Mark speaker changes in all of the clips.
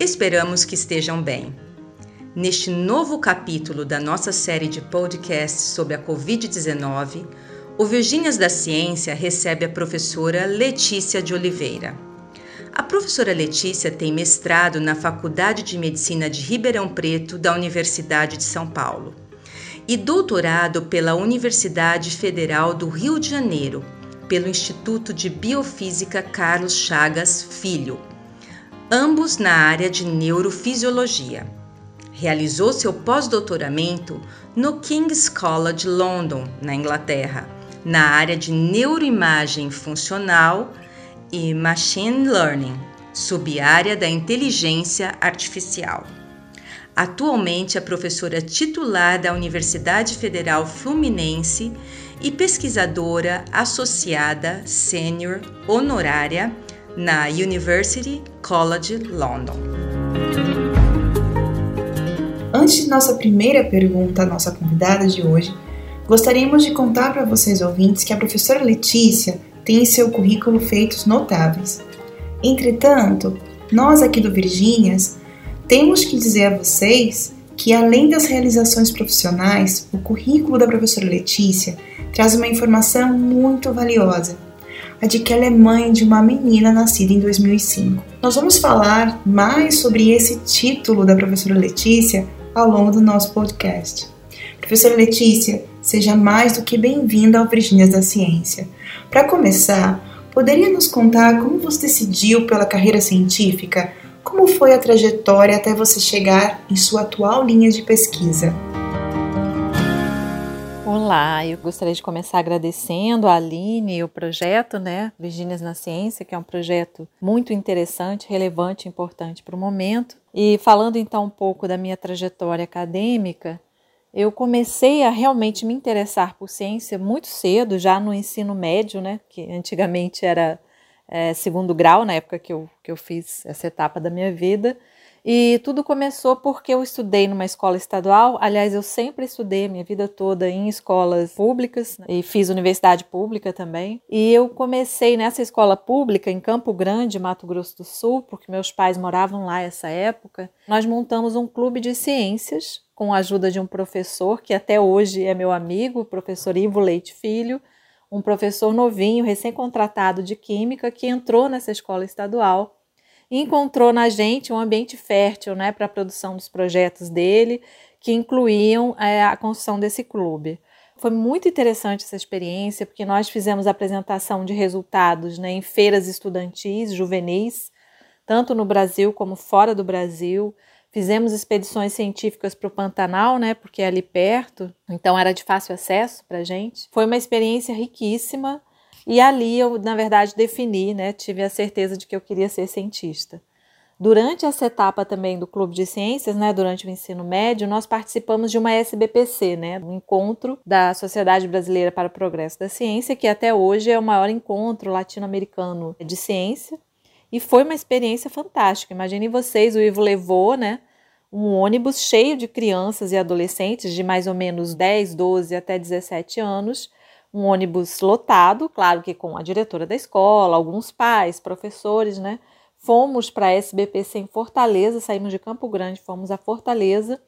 Speaker 1: Esperamos que estejam bem. Neste novo capítulo da nossa série de podcasts sobre a Covid-19, o Virgínias da Ciência recebe a professora Letícia de Oliveira. A professora Letícia tem mestrado na Faculdade de Medicina de Ribeirão Preto da Universidade de São Paulo e doutorado pela Universidade Federal do Rio de Janeiro, pelo Instituto de Biofísica Carlos Chagas Filho, ambos na área de neurofisiologia. Realizou seu pós-doutoramento no King's College London, na Inglaterra, na área de neuroimagem funcional e machine learning, subárea da inteligência artificial. Atualmente é professora titular da Universidade Federal Fluminense e pesquisadora associada sênior honorária na University College London.
Speaker 2: Antes de nossa primeira pergunta à nossa convidada de hoje, gostaríamos de contar para vocês ouvintes que a professora Letícia tem em seu currículo feitos notáveis. Entretanto, nós aqui do Virgínias temos que dizer a vocês que, além das realizações profissionais, o currículo da professora Letícia traz uma informação muito valiosa, a de que ela é mãe de uma menina nascida em 2005. Nós vamos falar mais sobre esse título da professora Letícia ao longo do nosso podcast. Professora Letícia, seja mais do que bem-vinda ao Virgínias da Ciência. Para começar, poderia nos contar como você decidiu pela carreira científica? Como foi a trajetória até você chegar em sua atual linha de pesquisa?
Speaker 3: Olá, eu gostaria de começar agradecendo a Aline e o projeto, né, Virgínias na Ciência, que é um projeto muito interessante, relevante, importante para o momento. E falando então um pouco da minha trajetória acadêmica, eu comecei a realmente me interessar por ciência muito cedo, já no ensino médio, né, que antigamente era é, segundo grau, na época que eu, que eu fiz essa etapa da minha vida. E tudo começou porque eu estudei numa escola estadual. Aliás, eu sempre estudei minha vida toda em escolas públicas né? e fiz universidade pública também. E eu comecei nessa escola pública em Campo Grande, Mato Grosso do Sul, porque meus pais moravam lá essa época. Nós montamos um clube de ciências com a ajuda de um professor que até hoje é meu amigo, o professor Ivo Leite Filho, um professor novinho, recém-contratado de química que entrou nessa escola estadual encontrou na gente um ambiente fértil né, para a produção dos projetos dele, que incluíam é, a construção desse clube. Foi muito interessante essa experiência, porque nós fizemos apresentação de resultados né, em feiras estudantis, juvenis, tanto no Brasil como fora do Brasil. Fizemos expedições científicas para o Pantanal, né, porque é ali perto, então era de fácil acesso para a gente. Foi uma experiência riquíssima e ali eu, na verdade, defini, né, tive a certeza de que eu queria ser cientista. Durante essa etapa também do Clube de Ciências, né, durante o ensino médio, nós participamos de uma SBPC, né, um encontro da Sociedade Brasileira para o Progresso da Ciência, que até hoje é o maior encontro latino-americano de ciência. E foi uma experiência fantástica. Imaginem vocês, o Ivo levou, né, um ônibus cheio de crianças e adolescentes de mais ou menos 10, 12 até 17 anos um ônibus lotado, claro que com a diretora da escola, alguns pais, professores, né? Fomos para a SBPC em Fortaleza, saímos de Campo Grande, fomos a Fortaleza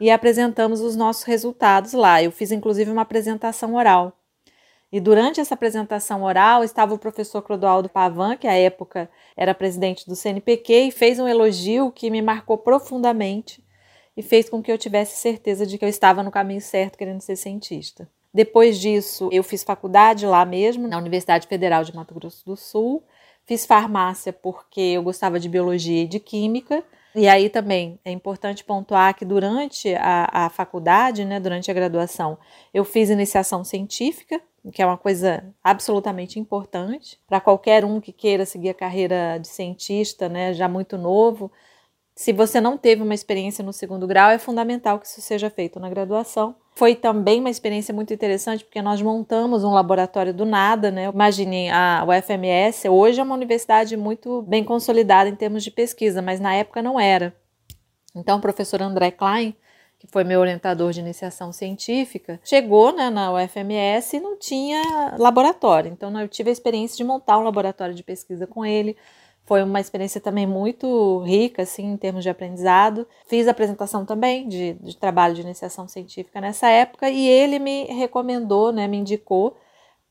Speaker 3: e apresentamos os nossos resultados lá. Eu fiz inclusive uma apresentação oral. E durante essa apresentação oral estava o professor Clodoaldo Pavan, que à época era presidente do CNPq, e fez um elogio que me marcou profundamente e fez com que eu tivesse certeza de que eu estava no caminho certo querendo ser cientista. Depois disso, eu fiz faculdade lá mesmo, na Universidade Federal de Mato Grosso do Sul. Fiz farmácia porque eu gostava de biologia e de química. E aí também é importante pontuar que durante a, a faculdade, né, durante a graduação, eu fiz iniciação científica, que é uma coisa absolutamente importante para qualquer um que queira seguir a carreira de cientista, né, já muito novo Se você não teve uma experiência no segundo grau, é fundamental que isso seja feito na graduação. Foi também uma experiência muito interessante porque nós montamos um laboratório do nada, né? Imaginem, a UFMS hoje é uma universidade muito bem consolidada em termos de pesquisa, mas na época não era. Então, o professor André Klein, que foi meu orientador de iniciação científica, chegou né, na UFMS e não tinha laboratório. Então, eu tive a experiência de montar um laboratório de pesquisa com ele. Foi uma experiência também muito rica, assim, em termos de aprendizado. Fiz apresentação também de, de trabalho de iniciação científica nessa época e ele me recomendou, né, me indicou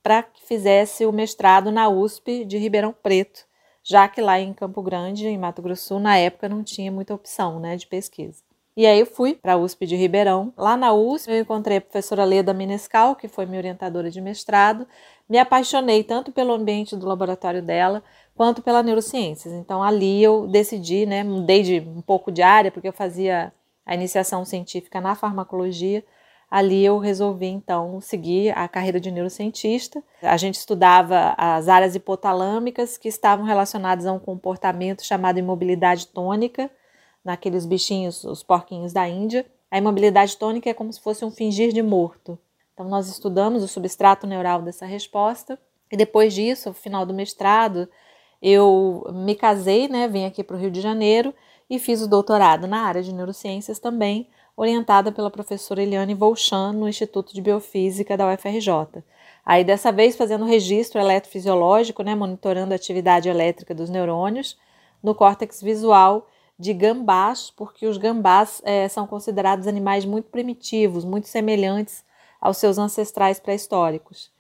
Speaker 3: para que fizesse o mestrado na USP de Ribeirão Preto, já que lá em Campo Grande, em Mato Grosso na época não tinha muita opção, né, de pesquisa. E aí eu fui para a USP de Ribeirão. Lá na USP eu encontrei a professora Leda Menescal, que foi minha orientadora de mestrado. Me apaixonei tanto pelo ambiente do laboratório dela, quanto pela neurociências. Então ali eu decidi, né, mudei de um pouco de área porque eu fazia a iniciação científica na farmacologia. Ali eu resolvi então seguir a carreira de neurocientista. A gente estudava as áreas hipotalâmicas que estavam relacionadas a um comportamento chamado imobilidade tônica, naqueles bichinhos, os porquinhos da Índia. A imobilidade tônica é como se fosse um fingir de morto. Então nós estudamos o substrato neural dessa resposta e depois disso, no final do mestrado, eu me casei, né, vim aqui para o Rio de Janeiro e fiz o doutorado na área de neurociências também, orientada pela professora Eliane Volchan no Instituto de Biofísica da UFRJ. Aí dessa vez fazendo registro eletrofisiológico, né, monitorando a atividade elétrica dos neurônios no córtex visual de gambás, porque os gambás é, são considerados animais muito primitivos, muito semelhantes aos seus ancestrais pré-históricos.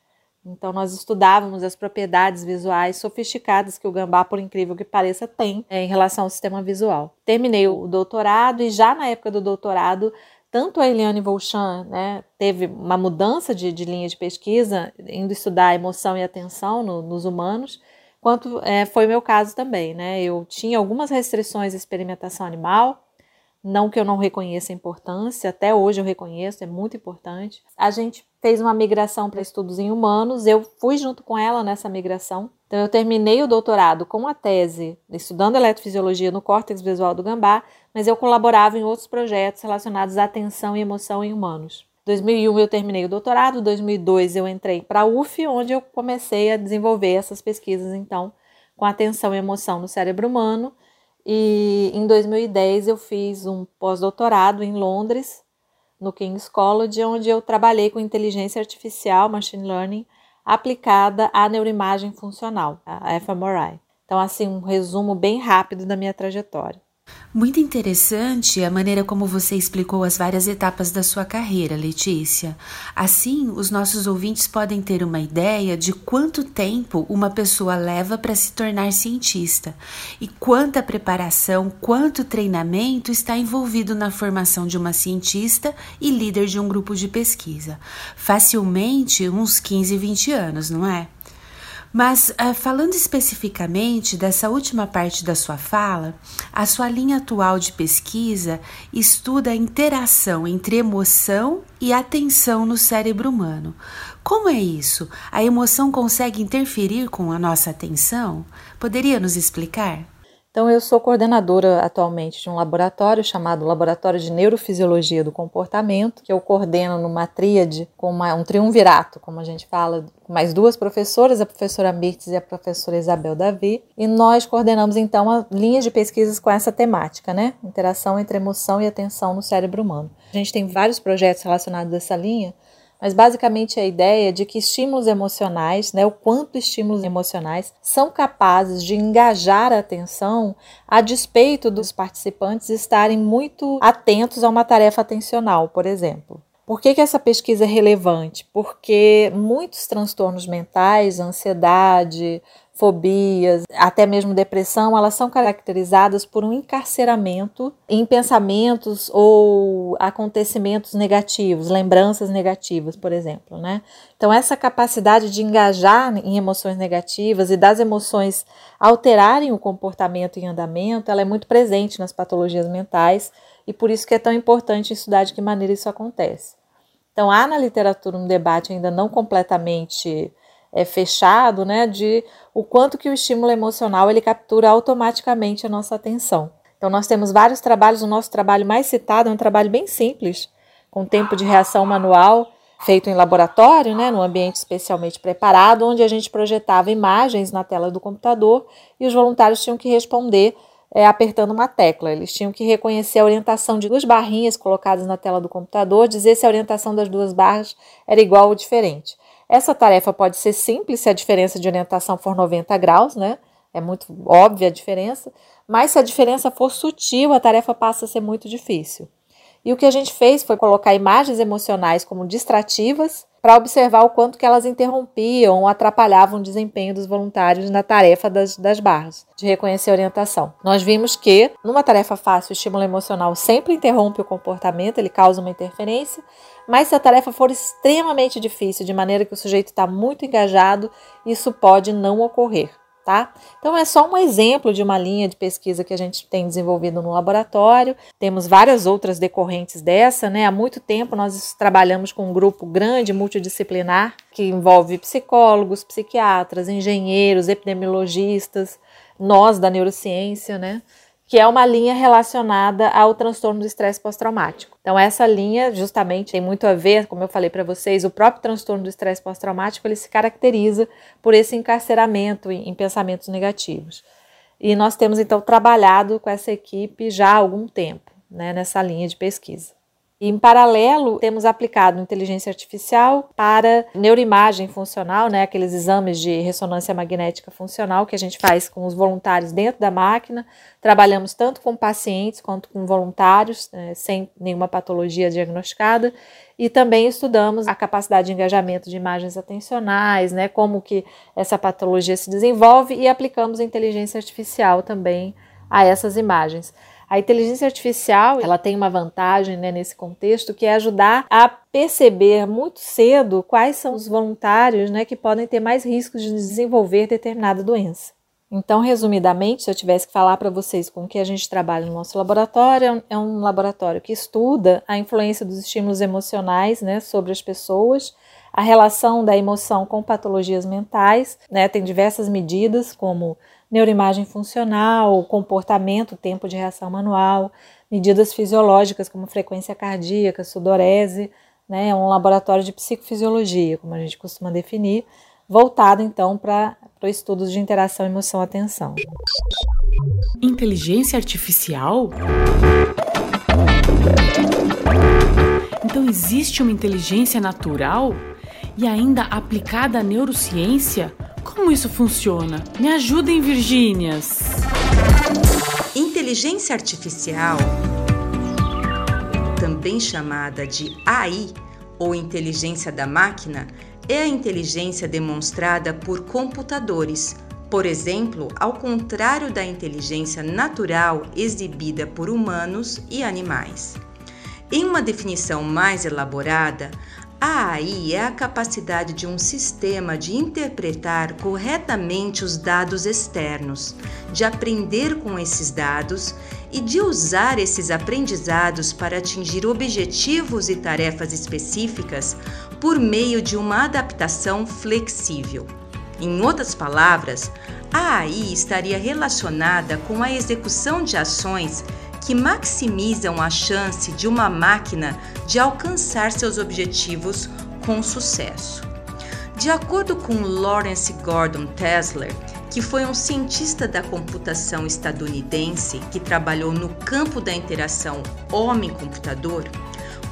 Speaker 3: Então, nós estudávamos as propriedades visuais sofisticadas que o gambá, por incrível que pareça, tem é, em relação ao sistema visual. Terminei o doutorado e já na época do doutorado, tanto a Eliane Volchan né, teve uma mudança de, de, linha de pesquisa, indo estudar emoção e atenção no, nos humanos, quanto é, foi meu caso também. Né? Eu tinha algumas restrições à experimentação animal, não que eu não reconheça a importância, até hoje eu reconheço, é muito importante. A gente fez uma migração para estudos em humanos, eu fui junto com ela nessa migração. Então, eu terminei o doutorado com a tese estudando eletrofisiologia no córtex visual do gambá, mas eu colaborava em outros projetos relacionados à atenção e emoção em humanos. 2001 eu terminei o doutorado, 2002 eu entrei para a UF, onde eu comecei a desenvolver essas pesquisas, então, com atenção e emoção no cérebro humano. E em 2010 eu fiz um pós-doutorado em Londres, no King's College, onde eu trabalhei com inteligência artificial, machine learning, aplicada à neuroimagem funcional, a fMRI. Então, assim, um resumo bem rápido da minha trajetória.
Speaker 4: Muito interessante a maneira como você explicou as várias etapas da sua carreira, Letícia. Assim, os nossos ouvintes podem ter uma ideia de quanto tempo uma pessoa leva para se tornar cientista e quanta preparação, quanto treinamento está envolvido na formação de uma cientista e líder de um grupo de pesquisa. Facilmente uns 15, 20 anos, não é? Mas uh, falando especificamente dessa última parte da sua fala, a sua linha atual de pesquisa estuda a interação entre emoção e atenção no cérebro humano. Como é isso? A emoção consegue interferir com a nossa atenção? Poderia nos explicar?
Speaker 3: Então, eu sou coordenadora atualmente de um laboratório chamado Laboratório de Neurofisiologia do Comportamento, que eu coordeno numa tríade com uma, um triunvirato, como a gente fala, com mais duas professoras, a professora Mirtz e a professora Isabel Davi, e nós coordenamos então a linha de pesquisas com essa temática, né? Interação entre emoção e atenção no cérebro humano. A gente tem vários projetos relacionados a essa linha, mas basicamente a ideia de que estímulos emocionais, né, o quanto estímulos emocionais são capazes de engajar a atenção a despeito dos participantes estarem muito atentos a uma tarefa atencional, por exemplo. Por que, que essa pesquisa é relevante? Porque muitos transtornos mentais, ansiedade, fobias, até mesmo depressão, elas são caracterizadas por um encarceramento em pensamentos ou acontecimentos negativos, lembranças negativas, por exemplo, né? Então essa capacidade de engajar em emoções negativas e das emoções alterarem o comportamento em andamento, ela é muito presente nas patologias mentais e por isso que é tão importante estudar de que maneira isso acontece. Então há na literatura um debate ainda não completamente é, fechado, né, de o quanto que o estímulo emocional ele captura automaticamente a nossa atenção. Então, nós temos vários trabalhos. O nosso trabalho mais citado é um trabalho bem simples, com tempo de reação manual, feito em laboratório, né, num ambiente especialmente preparado, onde a gente projetava imagens na tela do computador e os voluntários tinham que responder é, apertando uma tecla. Eles tinham que reconhecer a orientação de duas barrinhas colocadas na tela do computador, dizer se a orientação das duas barras era igual ou diferente. Essa tarefa pode ser simples se a diferença de orientação for 90 graus, né? É muito óbvia a diferença, mas se a diferença for sutil, a tarefa passa a ser muito difícil. E o que a gente fez foi colocar imagens emocionais como distrativas para observar o quanto que elas interrompiam ou atrapalhavam o desempenho dos voluntários na tarefa das, das barras, de reconhecer a orientação. Nós vimos que, numa tarefa fácil, o estímulo emocional sempre interrompe o comportamento, ele causa uma interferência, mas se a tarefa for extremamente difícil, de maneira que o sujeito está muito engajado, isso pode não ocorrer tá? Então é só um exemplo de uma linha de pesquisa que a gente tem desenvolvido no laboratório. Temos várias outras decorrentes dessa, né? Há muito tempo nós trabalhamos com um grupo grande multidisciplinar que envolve psicólogos, psiquiatras, engenheiros, epidemiologistas, nós da neurociência, né? Que é uma linha relacionada ao transtorno do estresse pós-traumático. Então essa linha justamente tem muito a ver, como eu falei para vocês, o próprio transtorno do estresse pós-traumático ele se caracteriza por esse encarceramento em, pensamentos negativos. E nós temos então trabalhado com essa equipe já há algum tempo, né, nessa linha de pesquisa. E, em paralelo, temos aplicado inteligência artificial para neuroimagem funcional, né, aqueles exames de ressonância magnética funcional que a gente faz com os voluntários dentro da máquina. Trabalhamos tanto com pacientes quanto com voluntários, né, sem nenhuma patologia diagnosticada. E também estudamos a capacidade de engajamento de imagens atencionais, né, como que essa patologia se desenvolve e aplicamos inteligência artificial também a essas imagens. A inteligência artificial ela tem uma vantagem né, nesse contexto que é ajudar a perceber muito cedo quais são os voluntários né, que podem ter mais riscos de desenvolver determinada doença. Então, resumidamente, se eu tivesse que falar para vocês com o que a gente trabalha no nosso laboratório, é um laboratório que estuda a influência dos estímulos emocionais né, sobre as pessoas, a relação da emoção com patologias mentais, né, tem diversas medidas, como neuroimagem funcional, comportamento, tempo de reação manual, medidas fisiológicas como frequência cardíaca, sudorese, né, um laboratório de psicofisiologia, como a gente costuma definir, voltado então para estudos de interação, emoção, atenção.
Speaker 4: Inteligência artificial? Então existe uma inteligência natural e ainda aplicada à neurociência? Como isso funciona? Me ajudem, Virgínias!
Speaker 1: Inteligência artificial, também chamada de AI ou inteligência da máquina, é a inteligência demonstrada por computadores. Por exemplo, ao contrário da inteligência natural exibida por humanos e animais. Em uma definição mais elaborada, a AI é a capacidade de um sistema de interpretar corretamente os dados externos, de aprender com esses dados e de usar esses aprendizados para atingir objetivos e tarefas específicas por meio de uma adaptação flexível. Em outras palavras, a AI estaria relacionada com a execução de ações que maximizam a chance de uma máquina de alcançar seus objetivos com sucesso. De acordo com Lawrence Gordon Tesler, que foi um cientista da computação estadunidense que trabalhou no campo da interação homem-computador,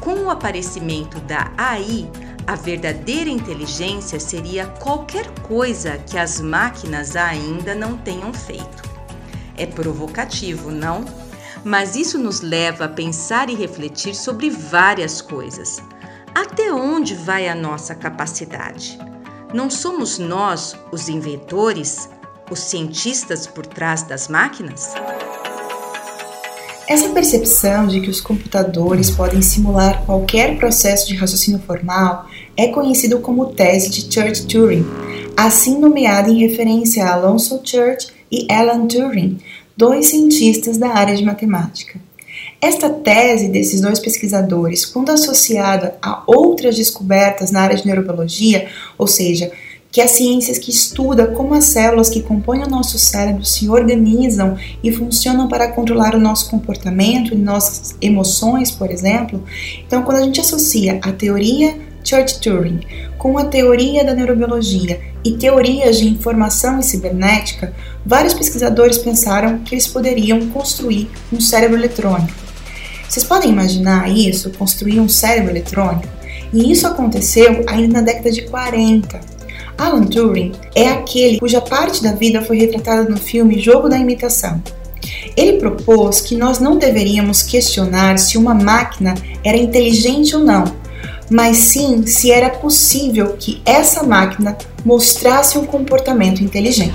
Speaker 1: com o aparecimento da AI, a verdadeira inteligência seria qualquer coisa que as máquinas ainda não tenham feito. É provocativo, não? Mas isso nos leva a pensar e refletir sobre várias coisas. Até onde vai a nossa capacidade? Não somos nós os inventores, os cientistas por trás das máquinas?
Speaker 2: Essa percepção de que os computadores podem simular qualquer processo de raciocínio formal é conhecido como tese de Church-Turing, assim nomeada em referência a Alonso Church e Alan Turing, dois cientistas da área de matemática. Esta tese desses dois pesquisadores, quando associada a outras descobertas na área de neurobiologia, ou seja, que é a ciência que estuda como as células que compõem o nosso cérebro se organizam e funcionam para controlar o nosso comportamento e nossas emoções, por exemplo. Então, quando a gente associa a teoria Church-Turing com a teoria da neurobiologia e teorias de informação e cibernética, vários pesquisadores pensaram que eles poderiam construir um cérebro eletrônico. Vocês podem imaginar isso, construir um cérebro eletrônico? E isso aconteceu ainda na década de 40. Alan Turing é aquele cuja parte da vida foi retratada no filme Jogo da Imitação. Ele propôs que nós não deveríamos questionar se uma máquina era inteligente ou não, mas sim se era possível que essa máquina mostrasse um comportamento inteligente.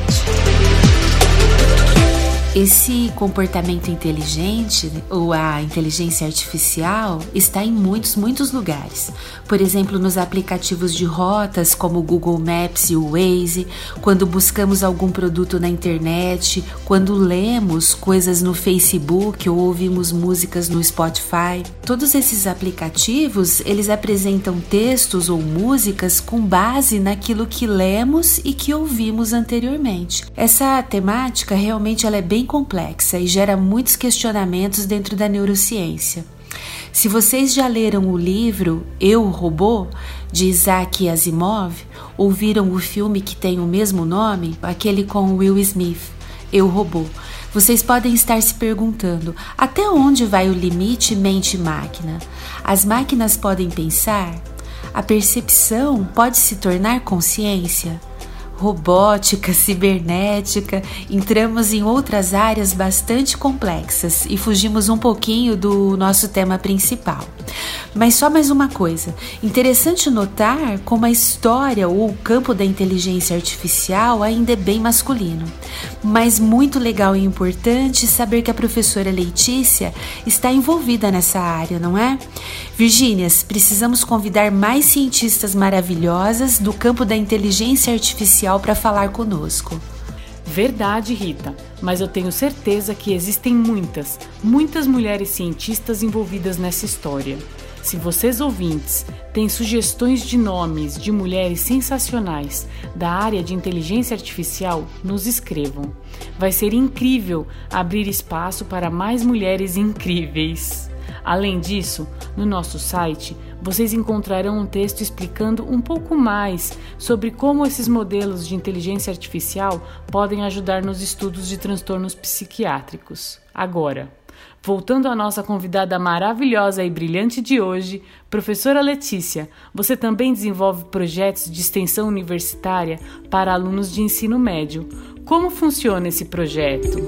Speaker 4: Esse comportamento inteligente ou a inteligência artificial está em muitos, muitos lugares. Por exemplo, nos aplicativos de rotas como o Google Maps e o Waze, quando buscamos algum produto na internet, quando lemos coisas no Facebook ou ouvimos músicas no Spotify. Todos esses aplicativos, eles apresentam textos ou músicas com base naquilo que lemos e que ouvimos anteriormente. Essa temática realmente ela é bem bem complexa e gera muitos questionamentos dentro da neurociência. Se vocês já leram o livro Eu, Robô, de Isaac Asimov, ouviram o filme que tem o mesmo nome, aquele com Will Smith, Eu, Robô, vocês podem estar se perguntando até onde vai o limite mente-máquina? As máquinas podem pensar? A percepção pode se tornar consciência? Robótica, cibernética, entramos em outras áreas bastante complexas e fugimos um pouquinho do nosso tema principal. Mas só mais uma coisa: interessante notar como a história ou o campo da inteligência artificial ainda é bem masculino. Mas muito legal e importante saber que a professora Letícia está envolvida nessa área, não é? Virgínias, precisamos convidar mais cientistas maravilhosas do campo da inteligência artificial para falar conosco.
Speaker 5: Verdade, Rita, mas eu tenho certeza que existem muitas, muitas mulheres cientistas envolvidas nessa história. Se vocês ouvintes têm sugestões de nomes de mulheres sensacionais da área de inteligência artificial, nos escrevam. Vai ser incrível abrir espaço para mais mulheres incríveis. Além disso, no nosso site vocês encontrarão um texto explicando um pouco mais sobre como esses modelos de inteligência artificial podem ajudar nos estudos de transtornos psiquiátricos. Agora, Voltando à nossa convidada maravilhosa e brilhante de hoje, professora Letícia, você também desenvolve projetos de extensão universitária para alunos de ensino médio. Como funciona esse projeto?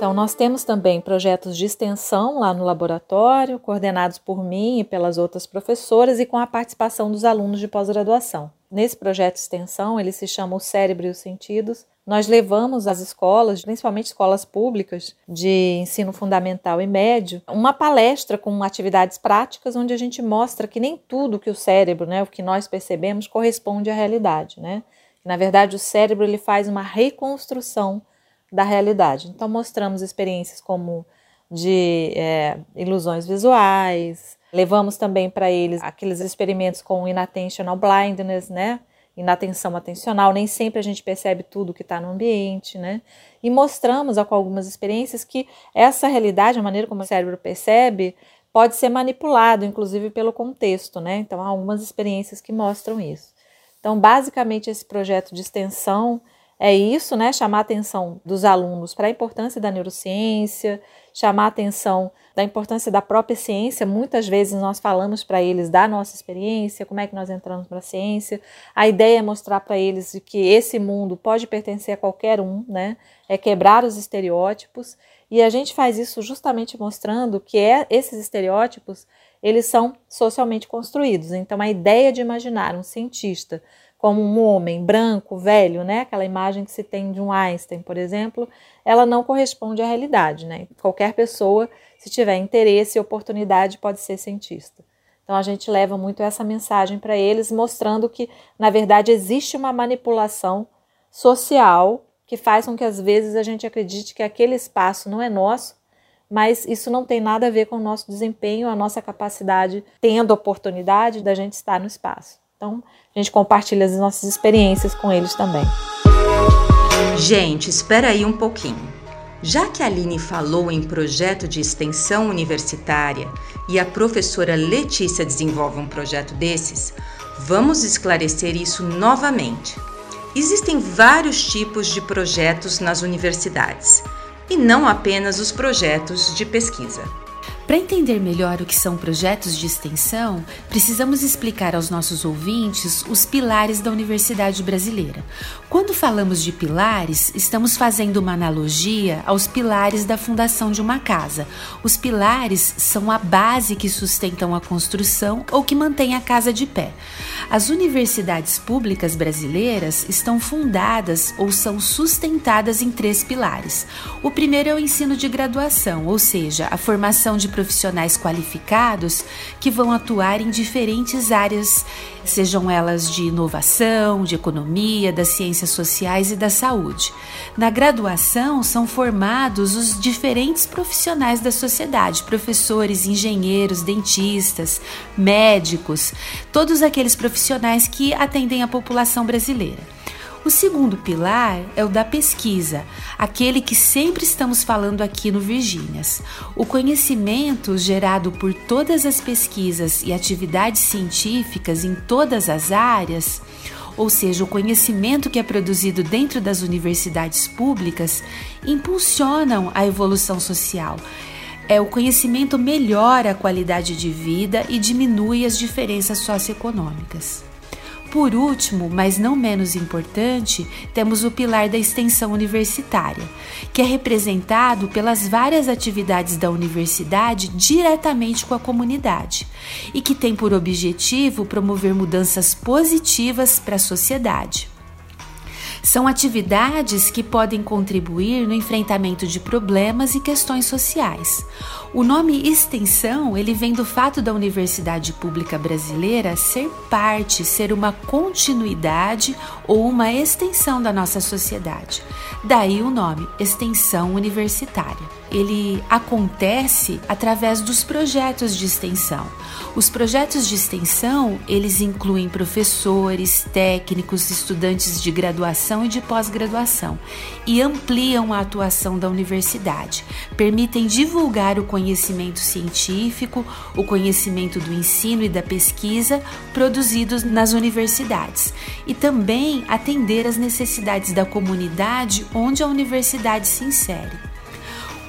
Speaker 3: Então, nós temos também projetos de extensão lá no laboratório, coordenados por mim e pelas outras professoras e com a participação dos alunos de pós-graduação. Nesse projeto de extensão, ele se chama O Cérebro e os Sentidos, nós levamos às escolas, principalmente escolas públicas de ensino fundamental e médio, uma palestra com atividades práticas onde a gente mostra que nem tudo que o cérebro, né, o que nós percebemos, corresponde à realidade, né? Na verdade, o cérebro ele faz uma reconstrução da realidade. Então, mostramos experiências como de é, ilusões visuais, levamos também para eles aqueles experimentos com inattentional blindness, né? inatenção atencional, nem sempre a gente percebe tudo que está no ambiente, né? E mostramos com algumas experiências que essa realidade, a maneira como o cérebro percebe, pode ser manipulado, inclusive pelo contexto, né? Então, há algumas experiências que mostram isso. Então, basicamente, esse projeto de extensão é isso, né? Chamar a atenção dos alunos para a importância da neurociência, chamar a atenção da importância da própria ciência. Muitas vezes nós falamos para eles da nossa experiência, como é que nós entramos para a ciência. A ideia é mostrar para eles que esse mundo pode pertencer a qualquer um, né? É quebrar os estereótipos. E a gente faz isso justamente mostrando que é, esses estereótipos eles são socialmente construídos. Então, a ideia de imaginar um cientista como um homem branco, velho, né? Aquela imagem que se tem de um Einstein, por exemplo, ela não corresponde à realidade, né? Qualquer pessoa, se tiver interesse e oportunidade, pode ser cientista. Então a gente leva muito essa mensagem para eles, mostrando que, na verdade, existe uma manipulação social que faz com que às vezes a gente acredite que aquele espaço não é nosso, mas isso não tem nada a ver com o nosso desempenho, a nossa capacidade, tendo oportunidade da gente estar no espaço. Então, a gente compartilha as nossas experiências com eles também.
Speaker 1: Gente, espera aí um pouquinho. Já que a Aline falou em projeto de extensão universitária e a professora Letícia desenvolve um projeto desses, vamos esclarecer isso novamente. Existem vários tipos de projetos nas universidades e não apenas os projetos de pesquisa.
Speaker 4: Para entender melhor o que são projetos de extensão, precisamos explicar aos nossos ouvintes os pilares da Universidade Brasileira. Quando falamos de pilares, estamos fazendo uma analogia aos pilares da fundação de uma casa. Os pilares são a base que sustentam a construção ou que mantém a casa de pé. As universidades públicas brasileiras estão fundadas ou são sustentadas em três pilares. O primeiro é o ensino de graduação, ou seja, a formação de profissionais qualificados que vão atuar em diferentes áreas, sejam elas de inovação, de economia, das ciências sociais e da saúde. Na graduação são formados os diferentes profissionais da sociedade, professores, engenheiros, dentistas, médicos, todos aqueles profissionais que atendem a população brasileira. O segundo pilar é o da pesquisa, aquele que sempre estamos falando aqui no Virgínias. O conhecimento gerado por todas as pesquisas e atividades científicas em todas as áreas, ou seja, o conhecimento que é produzido dentro das universidades públicas, impulsionam a evolução social. É, o conhecimento melhora a qualidade de vida e diminui as diferenças socioeconômicas. Por último, mas não menos importante, temos o pilar da extensão universitária, que é representado pelas várias atividades da universidade diretamente com a comunidade e que tem por objetivo promover mudanças positivas para a sociedade. São atividades que podem contribuir no enfrentamento de problemas e questões sociais. O nome extensão, ele vem do fato da Universidade Pública Brasileira ser parte, ser uma continuidade ou uma extensão da nossa sociedade. Daí o nome, extensão universitária ele acontece através dos projetos de extensão. Os projetos de extensão, eles incluem professores, técnicos, estudantes de graduação e de pós-graduação e ampliam a atuação da universidade. Permitem divulgar o conhecimento científico, o conhecimento do ensino e da pesquisa produzidos nas universidades e também atender às necessidades da comunidade onde a universidade se insere.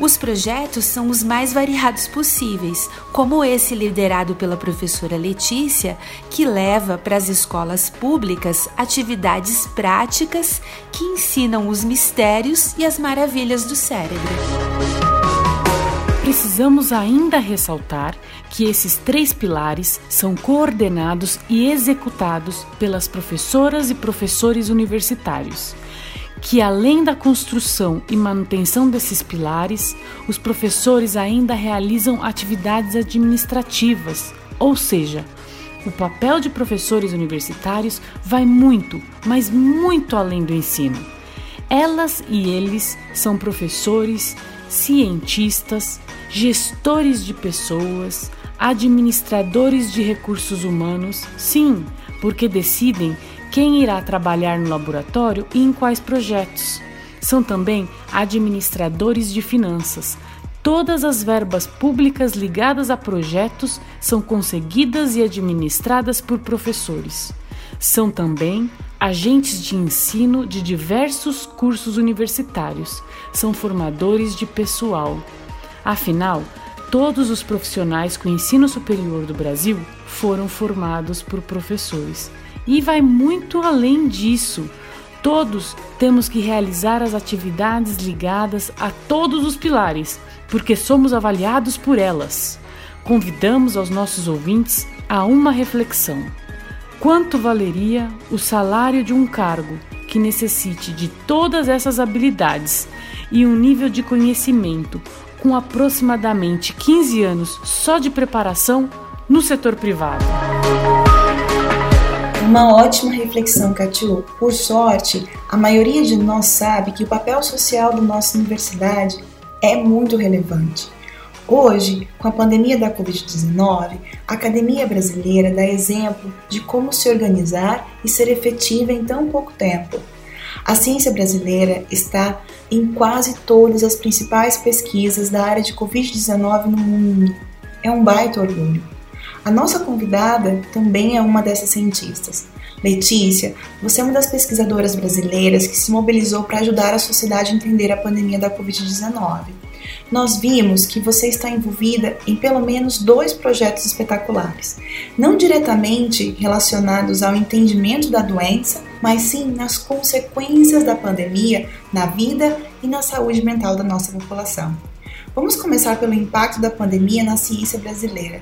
Speaker 4: Os projetos são os mais variados possíveis, como esse liderado pela professora Letícia, que leva para as escolas públicas atividades práticas que ensinam os mistérios e as maravilhas do cérebro.
Speaker 5: Precisamos ainda ressaltar que esses três pilares são coordenados e executados pelas professoras e professores universitários que além da construção e manutenção desses pilares, os professores ainda realizam atividades administrativas, ou seja, o papel de professores universitários vai muito, mas muito além do ensino. Elas e eles são professores, cientistas, gestores de pessoas, administradores de recursos humanos, sim, porque decidem quem irá trabalhar no laboratório e em quais projetos. São também administradores de finanças. Todas as verbas públicas ligadas a projetos são conseguidas e administradas por professores. São também agentes de ensino de diversos cursos universitários, são formadores de pessoal. Afinal, todos os profissionais com ensino superior do Brasil foram formados por professores. E vai muito além disso. Todos temos que realizar as atividades ligadas a todos os pilares, porque somos avaliados por elas. Convidamos aos nossos ouvintes a uma reflexão. Quanto valeria o salário de um cargo que necessite de todas essas habilidades e um nível de conhecimento com aproximadamente 15 anos só de preparação no setor privado?
Speaker 2: Uma ótima reflexão, Catiu. Por sorte, a maioria de nós sabe que o papel social da nossa universidade é muito relevante. Hoje, com a pandemia da Covid-19, a academia brasileira dá exemplo de como se organizar e ser efetiva em tão pouco tempo. A ciência brasileira está em quase todas as principais pesquisas da área de Covid-19 no mundo. É um baita orgulho. A nossa convidada também é uma dessas cientistas. Letícia, você é uma das pesquisadoras brasileiras que se mobilizou para ajudar a sociedade a entender a pandemia da Covid-19 nós vimos que você está envolvida em pelo menos dois projetos espetaculares, não diretamente relacionados ao entendimento da doença, mas sim nas consequências da pandemia na vida e na saúde mental da nossa população. Vamos começar pelo impacto da pandemia na ciência brasileira.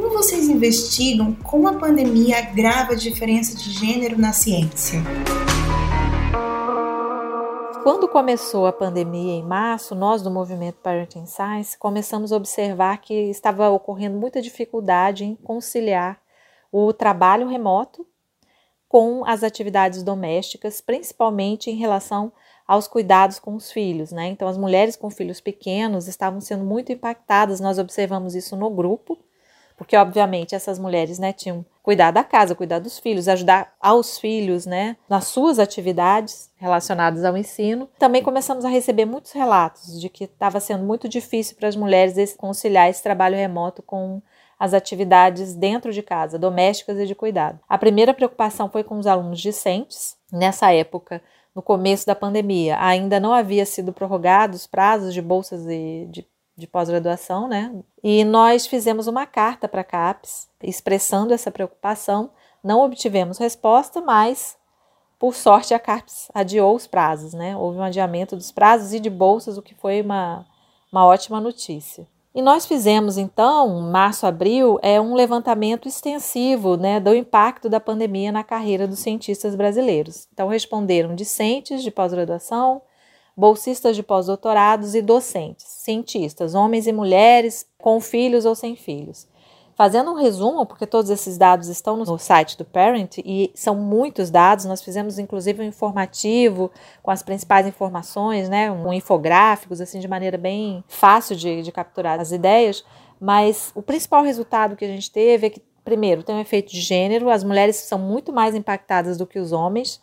Speaker 2: Como vocês investigam como a pandemia agrava a diferença de gênero na ciência?
Speaker 3: Quando começou a pandemia em março, nós do movimento Parenting Science começamos a observar que estava ocorrendo muita dificuldade em conciliar o trabalho remoto com as atividades domésticas, principalmente em relação aos cuidados com os filhos, né? Então, as mulheres com filhos pequenos estavam sendo muito impactadas. Nós observamos isso no grupo porque obviamente essas mulheres, né, tinham cuidar da casa, cuidar dos filhos, ajudar aos filhos, né, nas suas atividades relacionadas ao ensino. Também começamos a receber muitos relatos de que estava sendo muito difícil para as mulheres conciliar esse trabalho remoto com as atividades dentro de casa, domésticas e de cuidado. A primeira preocupação foi com os alunos discentes. Nessa época, no começo da pandemia, ainda não havia sido prorrogados prazos de bolsas e de de pós-graduação, né? E nós fizemos uma carta para a CAPES expressando essa preocupação. Não obtivemos resposta, mas por sorte a CAPES adiou os prazos, né? Houve um adiamento dos prazos e de bolsas, o que foi uma, uma ótima notícia. E nós fizemos então, março, abril, é um levantamento extensivo né, do impacto da pandemia na carreira dos cientistas brasileiros. Então responderam discentes de pós-graduação, bolsistas de pós-doutorados e docentes, cientistas, homens e mulheres com filhos ou sem filhos. Fazendo um resumo, porque todos esses dados estão no site do Parent e são muitos dados, nós fizemos inclusive um informativo com as principais informações, né, um infográficos, assim, de maneira bem fácil de, de capturar as ideias, mas o principal resultado que a gente teve é que, primeiro, tem um efeito de gênero, as mulheres são muito mais impactadas do que os homens,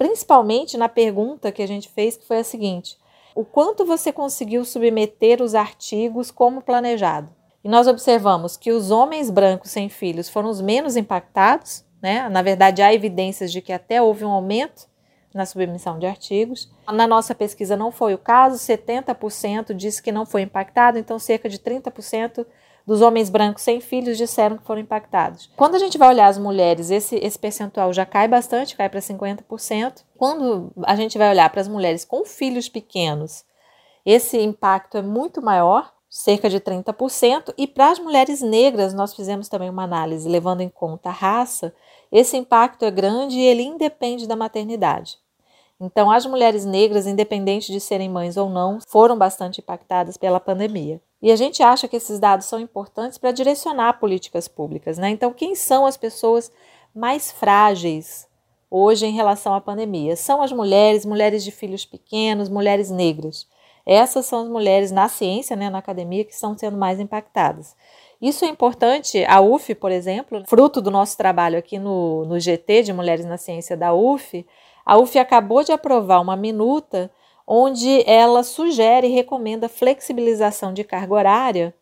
Speaker 3: principalmente na pergunta que a gente fez, que foi a seguinte: o quanto você conseguiu submeter os artigos como planejado? E nós observamos que os homens brancos sem filhos foram os menos impactados, né? Na verdade, há evidências de que até houve um aumento na submissão de artigos. Na nossa pesquisa não foi o caso, 70% disse que não foi impactado, então cerca de 30% dos homens brancos sem filhos disseram que foram impactados. Quando a gente vai olhar as mulheres, esse, esse percentual já cai bastante, cai para 50%. Quando a gente vai olhar para as mulheres com filhos pequenos, esse impacto é muito maior, cerca de 30%, e para as mulheres negras, nós fizemos também uma análise levando em conta a raça, esse impacto é grande e ele independe da maternidade. Então, as mulheres negras, independente de serem mães ou não, foram bastante impactadas pela pandemia. E a gente acha que esses dados são importantes para direcionar políticas públicas, né? Então, quem são as pessoas mais frágeis hoje em relação à pandemia? São as mulheres, mulheres de filhos pequenos, mulheres negras. Essas são as mulheres na ciência, né, na academia, que estão sendo mais impactadas. Isso é importante. A UF, por exemplo, fruto do nosso trabalho aqui no, no GT de Mulheres na Ciência da UF, a UF acabou de aprovar uma minuta onde ela sugere e recomenda flexibilização de carga horária,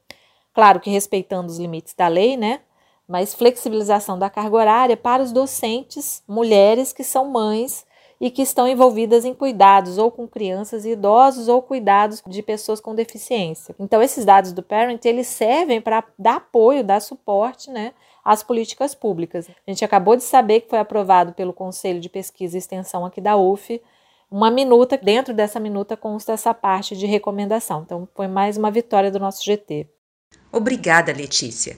Speaker 3: claro que respeitando os limites da lei, né? Mas flexibilização da carga horária para os docentes, mulheres que são mães e que estão envolvidas em cuidados ou com crianças e idosos ou cuidados de pessoas com deficiência. Então esses dados do Parent eles servem para dar apoio, dar suporte, né, às políticas públicas. A gente acabou de saber que foi aprovado pelo Conselho de Pesquisa e Extensão aqui da UF uma minuta, dentro dessa minuta consta essa parte de recomendação. Então foi mais uma vitória do nosso GT.
Speaker 1: Obrigada, Letícia.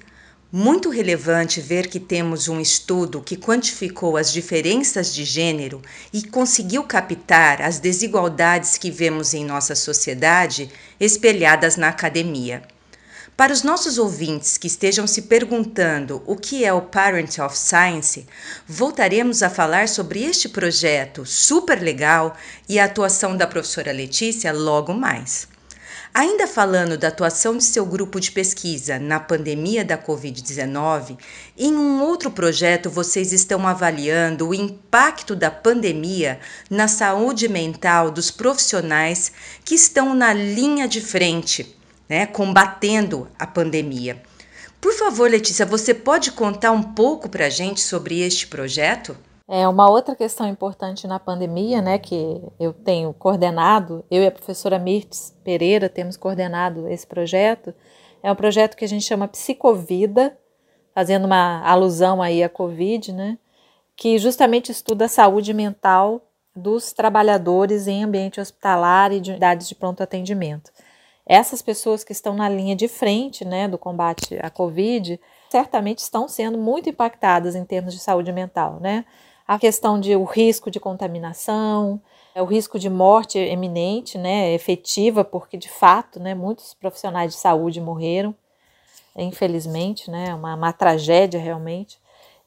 Speaker 1: Muito relevante ver que temos um estudo que quantificou as diferenças de gênero e conseguiu captar as desigualdades que vemos em nossa sociedade espelhadas na academia. Para os nossos ouvintes que estejam se perguntando o que é o Parent of Science, voltaremos a falar sobre este projeto super legal e a atuação da professora Letícia logo mais. Ainda falando da atuação de seu grupo de pesquisa na pandemia da Covid-19, em um outro projeto vocês estão avaliando o impacto da pandemia na saúde mental dos profissionais que estão na linha de frente, né, combatendo a pandemia. Por favor, Letícia, você pode contar um pouco para a gente sobre este projeto?
Speaker 3: É uma outra questão importante na pandemia, né, que eu tenho coordenado, eu e a professora Mirtes Pereira temos coordenado esse projeto, é um projeto que a gente chama Psicovida, fazendo uma alusão aí à Covid, né, que justamente estuda a saúde mental dos trabalhadores em ambiente hospitalar e de unidades de pronto atendimento. Essas pessoas que estão na linha de frente, né, do combate à Covid, certamente estão sendo muito impactadas em termos de saúde mental, né? a questão de o risco de contaminação, é o risco de morte eminente, né, efetiva, porque de fato, né, muitos profissionais de saúde morreram, infelizmente, né, uma, uma tragédia realmente.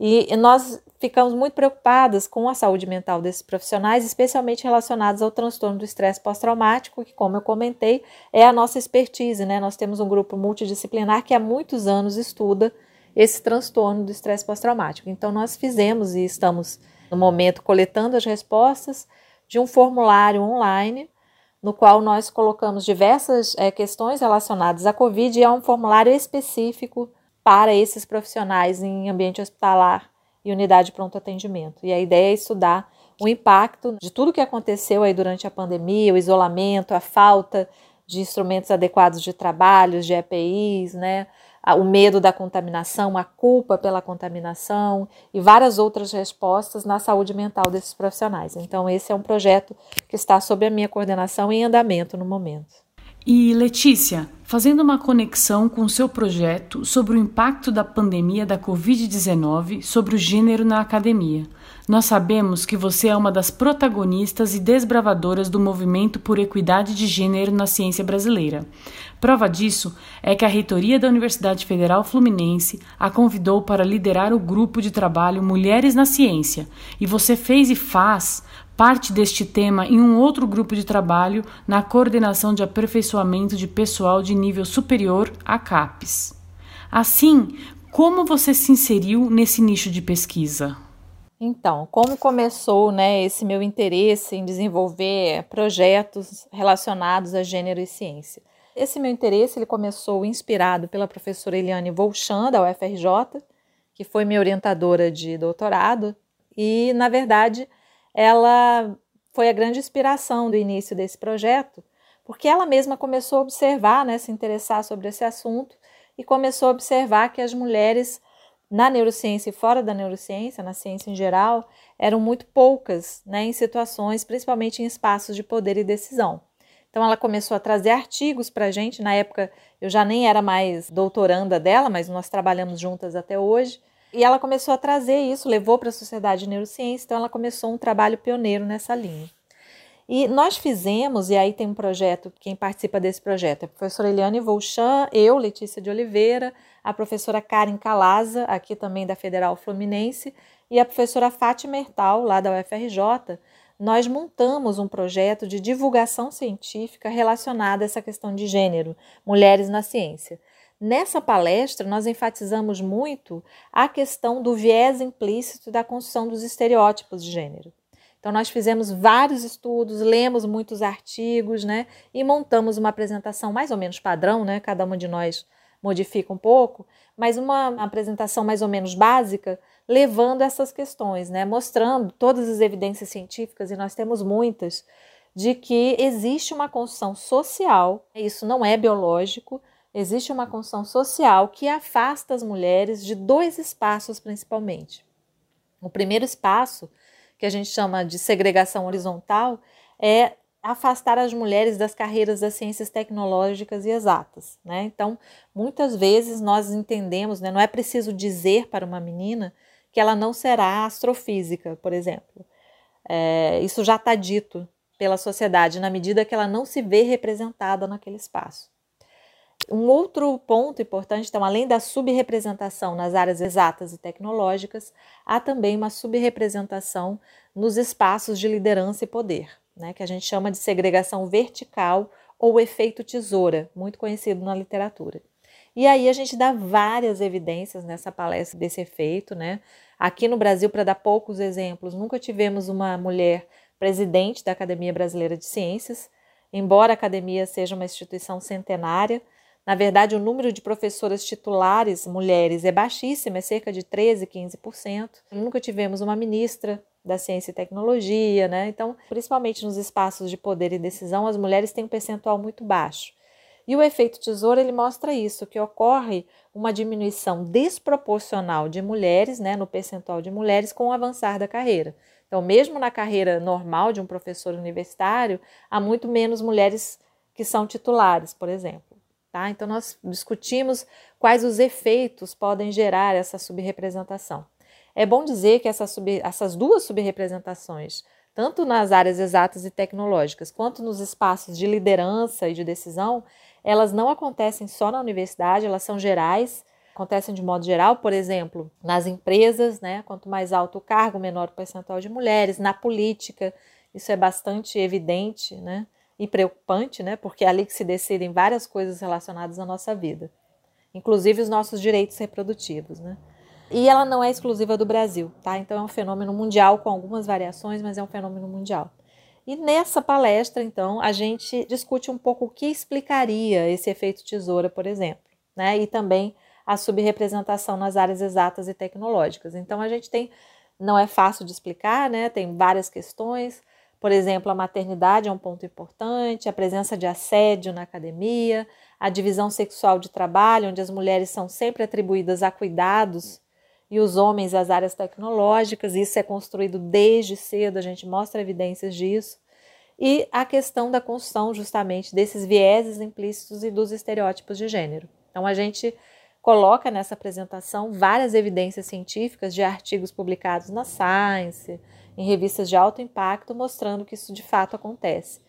Speaker 3: E, nós ficamos muito preocupadas com a saúde mental desses profissionais, especialmente relacionados ao transtorno do estresse pós-traumático, que, como eu comentei, é a nossa expertise, né? Nós temos um grupo multidisciplinar que há muitos anos estuda esse transtorno do estresse pós-traumático. Então, nós fizemos e estamos no momento coletando as respostas de um formulário online, no qual nós colocamos diversas é, questões relacionadas à Covid e é um formulário específico para esses profissionais em ambiente hospitalar e unidade de pronto atendimento. E a ideia é estudar o impacto de tudo que aconteceu aí durante a pandemia, o isolamento, a falta de instrumentos adequados de trabalho, de EPIs, né, o medo da contaminação, a culpa pela contaminação e várias outras respostas na saúde mental desses profissionais. Então, esse é um projeto que está sob a minha coordenação em andamento no momento.
Speaker 5: E Letícia, fazendo uma conexão com o seu projeto sobre o impacto da pandemia da Covid-19 sobre o gênero na academia. Nós sabemos que você é uma das protagonistas e desbravadoras do movimento por equidade de gênero na ciência brasileira. Prova disso é que a reitoria da Universidade Federal Fluminense a convidou para liderar o grupo de trabalho Mulheres na Ciência, e você fez e faz parte deste tema em um outro grupo de trabalho na coordenação de aperfeiçoamento de pessoal de nível superior, a CAPES. Assim, como você se inseriu nesse nicho de pesquisa?
Speaker 3: Então, como começou né, esse meu interesse em desenvolver projetos relacionados a gênero e ciência? Esse meu interesse ele começou inspirado pela professora Eliane Volchan, da UFRJ, que foi minha orientadora de doutorado, e, na verdade, ela foi a grande inspiração do início desse projeto, porque ela mesma começou a observar, né, se interessar sobre esse assunto e começou a observar que as mulheres na neurociência e fora da neurociência, na ciência em geral, eram muito poucas né, em situações, principalmente em espaços de poder e decisão. Então ela começou a trazer artigos para a gente. Na época eu já nem era mais doutoranda dela, mas nós trabalhamos juntas até hoje. E ela começou a trazer isso, levou para a Sociedade de Neurociência, então ela começou um trabalho pioneiro nessa linha. E nós fizemos, e aí tem um projeto, quem participa desse projeto é a professora Eliane Volchan, eu, Letícia de Oliveira, a professora Karen Calaza, aqui também da Federal Fluminense, e a professora Fátima Hertal, lá da UFRJ, nós montamos um projeto de divulgação científica relacionado a essa questão de gênero, mulheres na ciência. Nessa palestra, nós enfatizamos muito a questão do viés implícito da construção dos estereótipos de gênero. Então, nós fizemos vários estudos, lemos muitos artigos, né? E montamos uma apresentação mais ou menos padrão, né? Cada uma de nós modifica um pouco, mas uma apresentação mais ou menos básica, levando essas questões, né? Mostrando todas as evidências científicas, e nós temos muitas, de que existe uma construção social, isso não é biológico, existe uma construção social que afasta as mulheres de dois espaços principalmente. O primeiro espaço, que a gente chama de segregação horizontal, é afastar as mulheres das carreiras das ciências tecnológicas e exatas. Né? Então, muitas vezes nós entendemos, né, não é preciso dizer para uma menina que ela não será astrofísica, por exemplo. É, isso já está dito pela sociedade, na medida que ela não se vê representada naquele espaço. Um outro ponto importante, então, além da subrepresentação nas áreas exatas e tecnológicas, há também uma subrepresentação nos espaços de liderança e poder, né, que a gente chama de segregação vertical ou efeito tesoura, muito conhecido na literatura. E aí a gente dá várias evidências nessa palestra desse efeito, né? Aqui no Brasil, para dar poucos exemplos, nunca tivemos uma mulher presidente da Academia Brasileira de Ciências, embora a academia seja uma instituição centenária. Na verdade, o número de professoras titulares mulheres é baixíssimo, é cerca de 13, 15%. Nunca tivemos uma ministra da ciência e tecnologia, né? Então, principalmente nos espaços de poder e decisão, as mulheres têm um percentual muito baixo. E o efeito tesoura ele mostra isso, que ocorre uma diminuição desproporcional de mulheres, né, no percentual de mulheres com o avançar da carreira. Então, mesmo na carreira normal de um professor universitário, há muito menos mulheres que são titulares, por exemplo. Tá? Então, nós discutimos quais os efeitos podem gerar essa subrepresentação. É bom dizer que essa sub, essas duas subrepresentações, tanto nas áreas exatas e tecnológicas, quanto nos espaços de liderança e de decisão, elas não acontecem só na universidade, elas são gerais, acontecem de modo geral, por exemplo, nas empresas, né? Quanto mais alto o cargo, menor o percentual de mulheres, na política, isso é bastante evidente, né? E preocupante, né? Porque é ali que se decidem várias coisas relacionadas à nossa vida, inclusive os nossos direitos reprodutivos, né? E ela não é exclusiva do Brasil, tá? Então é um fenômeno mundial com algumas variações, mas é um fenômeno mundial. E nessa palestra, então, a gente discute um pouco o que explicaria esse efeito tesoura, por exemplo, né? E também a subrepresentação nas áreas exatas e tecnológicas. Então, a gente tem, não é fácil de explicar, né? Tem várias questões. Por exemplo, a maternidade é um ponto importante, a presença de assédio na academia, a divisão sexual de trabalho, onde as mulheres são sempre atribuídas a cuidados e os homens às áreas tecnológicas, isso é construído desde cedo, a gente mostra evidências disso. E a questão da construção justamente desses vieses implícitos e dos estereótipos de gênero. Então a gente coloca nessa apresentação várias evidências científicas de artigos publicados na Science, em revistas de alto impacto, mostrando que isso de fato acontece.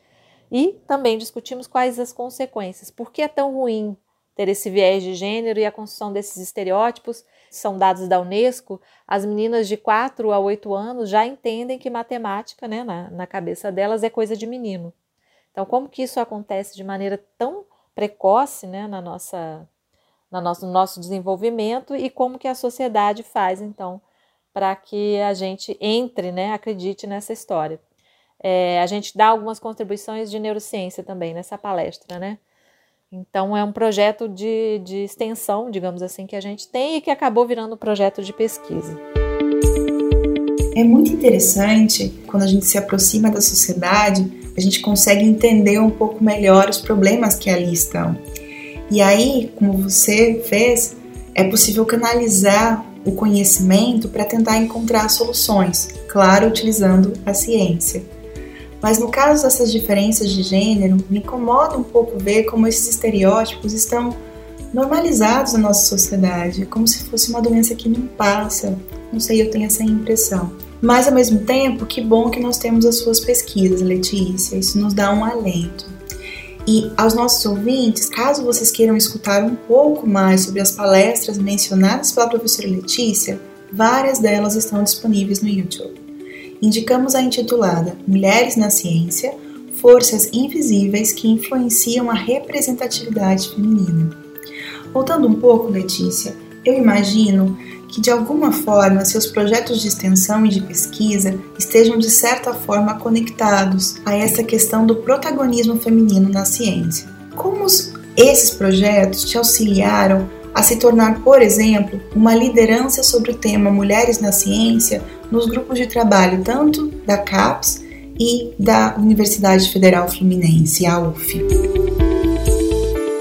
Speaker 3: E também discutimos quais as consequências, por que é tão ruim ter esse viés de gênero e a construção desses estereótipos. São dados da Unesco, as meninas de 4 a 8 anos já entendem que matemática, né, na, na cabeça delas, é coisa de menino. Então, como que isso acontece de maneira tão precoce né, na nossa, na nosso, no nosso desenvolvimento e como que a sociedade faz, então, para que a gente entre, né, acredite nessa história. É, a gente dá algumas contribuições de neurociência também nessa palestra, né? Então, é um projeto de, de extensão, digamos assim, que a gente tem e que acabou virando um projeto de pesquisa.
Speaker 2: É muito interessante quando a gente se aproxima da sociedade, a gente consegue entender um pouco melhor os problemas que ali estão. E aí, como você fez, é possível canalizar o conhecimento para tentar encontrar soluções, claro, utilizando a ciência. Mas no caso dessas diferenças de gênero, me incomoda um pouco ver como esses estereótipos estão normalizados na nossa sociedade, como se fosse uma doença que não passa. Não sei, eu tenho essa impressão. Mas ao mesmo tempo, que bom que nós temos as suas pesquisas, Letícia, isso nos dá um alento. E aos nossos ouvintes, caso vocês queiram escutar um pouco mais sobre as palestras mencionadas pela professora Letícia, várias delas estão disponíveis no YouTube indicamos a intitulada Mulheres na Ciência Forças Invisíveis que Influenciam a Representatividade Feminina. Voltando um pouco, Letícia, eu imagino que de alguma forma seus projetos de extensão e de pesquisa estejam de certa forma conectados a essa questão do protagonismo feminino na ciência. Como esses projetos te auxiliaram a se tornar, por exemplo, uma liderança sobre o tema Mulheres na Ciência nos grupos de trabalho tanto da CAPES e da Universidade Federal Fluminense, a.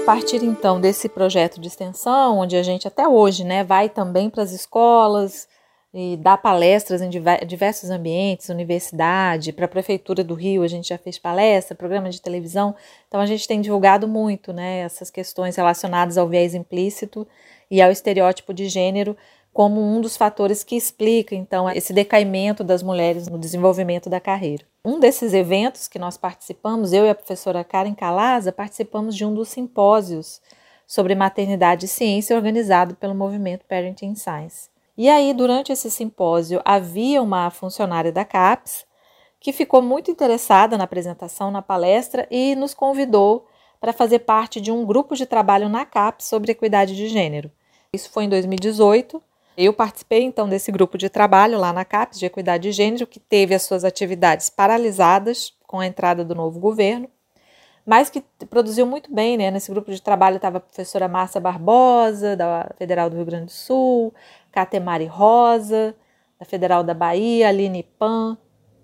Speaker 3: Partir então desse projeto de extensão, onde a gente até hoje né, vai também para as escolas e dá palestras em diversos ambientes, universidade, para a Prefeitura do Rio a gente já fez palestra, programa de televisão, então a gente tem divulgado muito né, essas questões relacionadas ao viés implícito e ao estereótipo de gênero como um dos fatores que explica, então, esse decaimento das mulheres no desenvolvimento da carreira. Um desses eventos que nós participamos, eu e a professora Karen Calaza, participamos de um dos simpósios sobre maternidade e ciência organizado pelo movimento Parenting Science. E aí, durante esse simpósio, havia uma funcionária da CAPES que ficou muito interessada na apresentação, na palestra e nos convidou para fazer parte de um grupo de trabalho na CAP sobre equidade de gênero. Isso foi em 2018. Eu participei então desse grupo de trabalho lá na CAPES de Equidade de Gênero, que teve as suas atividades paralisadas com a entrada do novo governo, mas que produziu muito bem. Né? Nesse grupo de trabalho estava a professora Márcia Barbosa, da Federal do Rio Grande do Sul, Catemari Rosa, da Federal da Bahia, Aline Pan,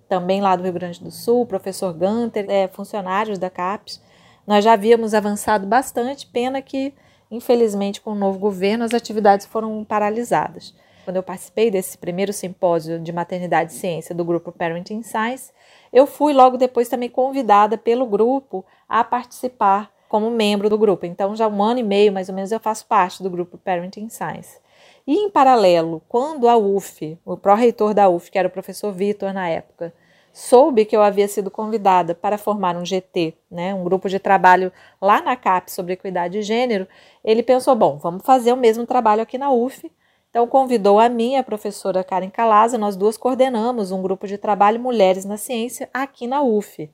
Speaker 3: também lá do Rio Grande do Sul, professor Gunter, é, funcionários da CAPES. Nós já havíamos avançado bastante, pena que Infelizmente, com o novo governo, as atividades foram paralisadas. Quando eu participei desse primeiro simpósio de maternidade e ciência do grupo Parenting Science, eu fui logo depois também convidada pelo grupo a participar como membro do grupo. Então, já um ano e meio mais ou menos eu faço parte do grupo Parenting Science. E em paralelo, quando a UF, o pró-reitor da UF, que era o professor Vitor na época, soube que eu havia sido convidada para formar um GT, né, um grupo de trabalho lá na CAP sobre equidade de gênero, ele pensou: bom, vamos fazer o mesmo trabalho aqui na UF. Então, convidou a mim, a professora Karen Calaza, nós duas coordenamos um grupo de trabalho Mulheres na Ciência aqui na UF,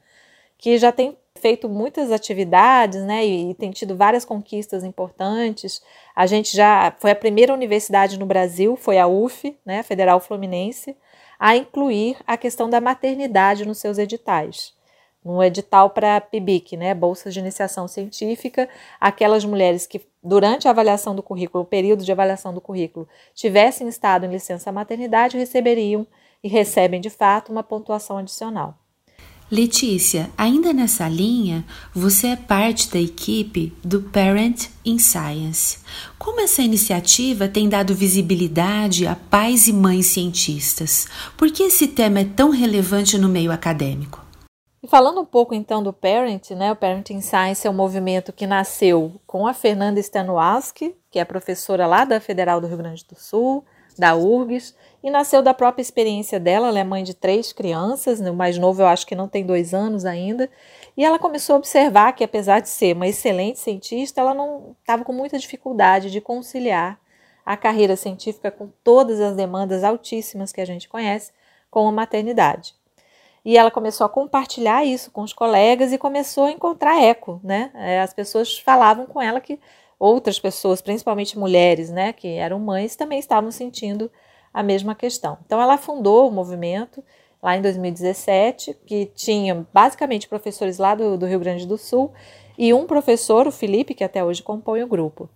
Speaker 3: que já tem feito muitas atividades, né, e, e tem tido várias conquistas importantes. A gente já foi a primeira universidade no Brasil, foi a UF, né, Federal Fluminense, a incluir a questão da maternidade nos seus editais. No edital para PIBIC, né, Bolsas de Iniciação Científica, aquelas mulheres que, durante a avaliação do currículo, o período de avaliação do currículo, tivessem estado em licença maternidade, receberiam e recebem de fato uma pontuação adicional.
Speaker 4: Letícia, ainda nessa linha, você é parte da equipe do Parent in Science. Como essa iniciativa tem dado visibilidade a pais e mães cientistas? Por que esse tema é tão relevante no meio acadêmico?
Speaker 3: E falando um pouco então do Parent, né? O Parenting Science é um movimento que nasceu com a Fernanda Stanowaski, que é professora lá da Federal do Rio Grande do Sul, da URGS, e nasceu da própria experiência dela. Ela é mãe de três crianças, né? o mais novo eu acho que não tem dois anos ainda. E ela começou a observar que, apesar de ser uma excelente cientista, ela não estava com muita dificuldade de conciliar a carreira científica com todas as demandas altíssimas que a gente conhece com a maternidade. E ela começou a compartilhar isso com os colegas e começou a encontrar eco, né? É, as pessoas falavam com ela que outras pessoas, principalmente mulheres, né, que eram mães, também estavam sentindo a mesma questão. Então, ela fundou o movimento lá em 2017, que tinha basicamente professores lá do, do Rio Grande do Sul e um professor, o Felipe, que até hoje compõe o grupo.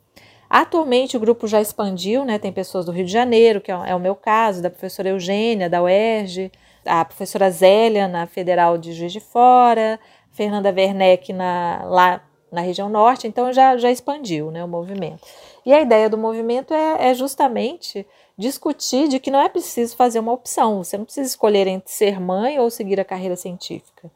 Speaker 3: Atualmente o grupo já expandiu, né? Tem pessoas do Rio de Janeiro, que é, é o meu caso, da professora Eugênia, da UERJ, a professora Zélia, na Federal de Juiz de Fora, Fernanda Werneck na, lá na região norte, então já, já expandiu né, o movimento. E a ideia do movimento é, é justamente discutir de que não é preciso fazer uma opção, você não precisa escolher entre ser mãe ou seguir a carreira científica.